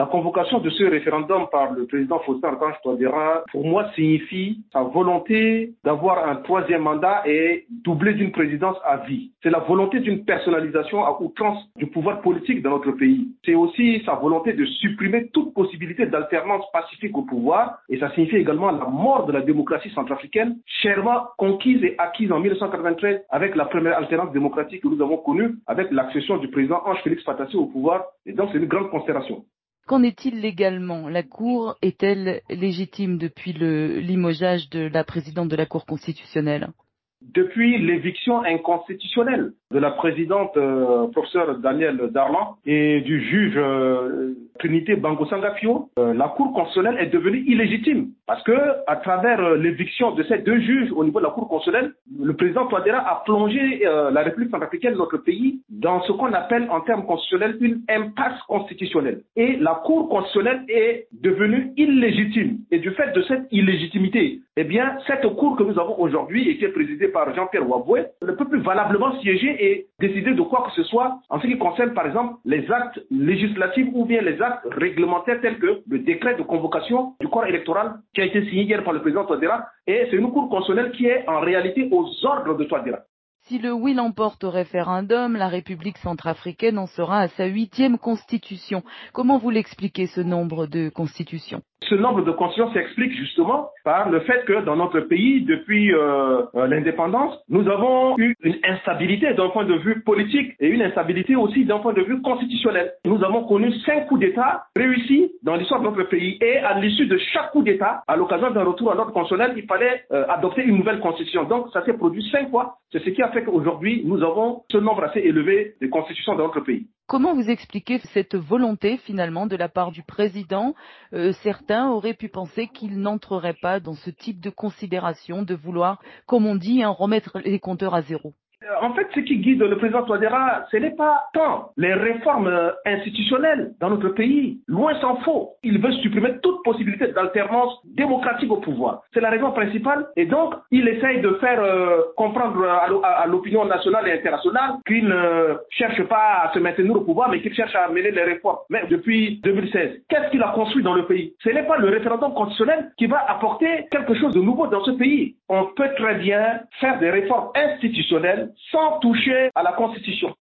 La convocation de ce référendum par le président Faustin Archange Touadéra, pour moi, signifie sa volonté d'avoir un troisième mandat et doubler d'une présidence à vie. C'est la volonté d'une personnalisation à outrance du pouvoir politique dans notre pays. C'est aussi sa volonté de supprimer toute possibilité d'alternance pacifique au pouvoir et ça signifie également la mort de la démocratie centrafricaine, chèrement conquise et acquise en 1993 avec la première alternance démocratique que nous avons connue avec l'accession du président Ange Félix Patassi au pouvoir. Et donc c'est une grande considération. Qu'en est-il légalement? La Cour est-elle légitime depuis le limogeage de la présidente de la Cour constitutionnelle? Depuis l'éviction inconstitutionnelle de la présidente euh, professeur Daniel Darlan et du juge euh, Trinité Bango Sangafio, euh, la Cour constitutionnelle est devenue illégitime parce que à travers euh, l'éviction de ces deux juges au niveau de la Cour constitutionnelle, le président Touadéra a plongé la République centrafricaine, notre pays, dans ce qu'on appelle en termes constitutionnels une impasse constitutionnelle. Et la Cour constitutionnelle est devenue illégitime. Et du fait de cette illégitimité, eh bien, cette Cour que nous avons aujourd'hui qui est présidée par Jean-Pierre Waboué ne peut plus valablement siéger et décider de quoi que ce soit en ce qui concerne, par exemple, les actes législatifs ou bien les actes réglementaires tels que le décret de convocation du corps électoral qui a été signé hier par le président Touadéra. Et c'est une Cour constitutionnelle qui est en réalité aux ordres de Touadéra. Si le oui l'emporte au référendum, la République centrafricaine en sera à sa huitième constitution. Comment vous l'expliquez ce nombre de constitutions? Ce nombre de constitutions s'explique justement par le fait que dans notre pays, depuis euh, euh, l'indépendance, nous avons eu une instabilité d'un point de vue politique et une instabilité aussi d'un point de vue constitutionnel. Nous avons connu cinq coups d'État réussis dans l'histoire de notre pays et à l'issue de chaque coup d'État, à l'occasion d'un retour à l'ordre constitutionnel, il fallait euh, adopter une nouvelle constitution. Donc ça s'est produit cinq fois. C'est ce qui a fait qu'aujourd'hui, nous avons ce nombre assez élevé de constitutions dans notre pays. Comment vous expliquez cette volonté finalement de la part du président? Euh, Certains auraient pu penser qu'il n'entrerait pas dans ce type de considération de vouloir, comme on dit, hein, remettre les compteurs à zéro. Euh, en fait, ce qui guide le président Touadéra, ce n'est pas tant les réformes euh, institutionnelles dans notre pays. Loin s'en faut. Il veut supprimer toute possibilité d'alternance démocratique au pouvoir. C'est la raison principale. Et donc, il essaye de faire euh, comprendre à l'opinion nationale et internationale qu'il ne cherche pas à se maintenir au pouvoir, mais qu'il cherche à mener les réformes. Mais depuis 2016, qu'est-ce qu'il a construit dans le pays? Ce n'est pas le référendum constitutionnel qui va apporter quelque chose de nouveau dans ce pays. On peut très bien faire des réformes institutionnelles sans toucher à la Constitution.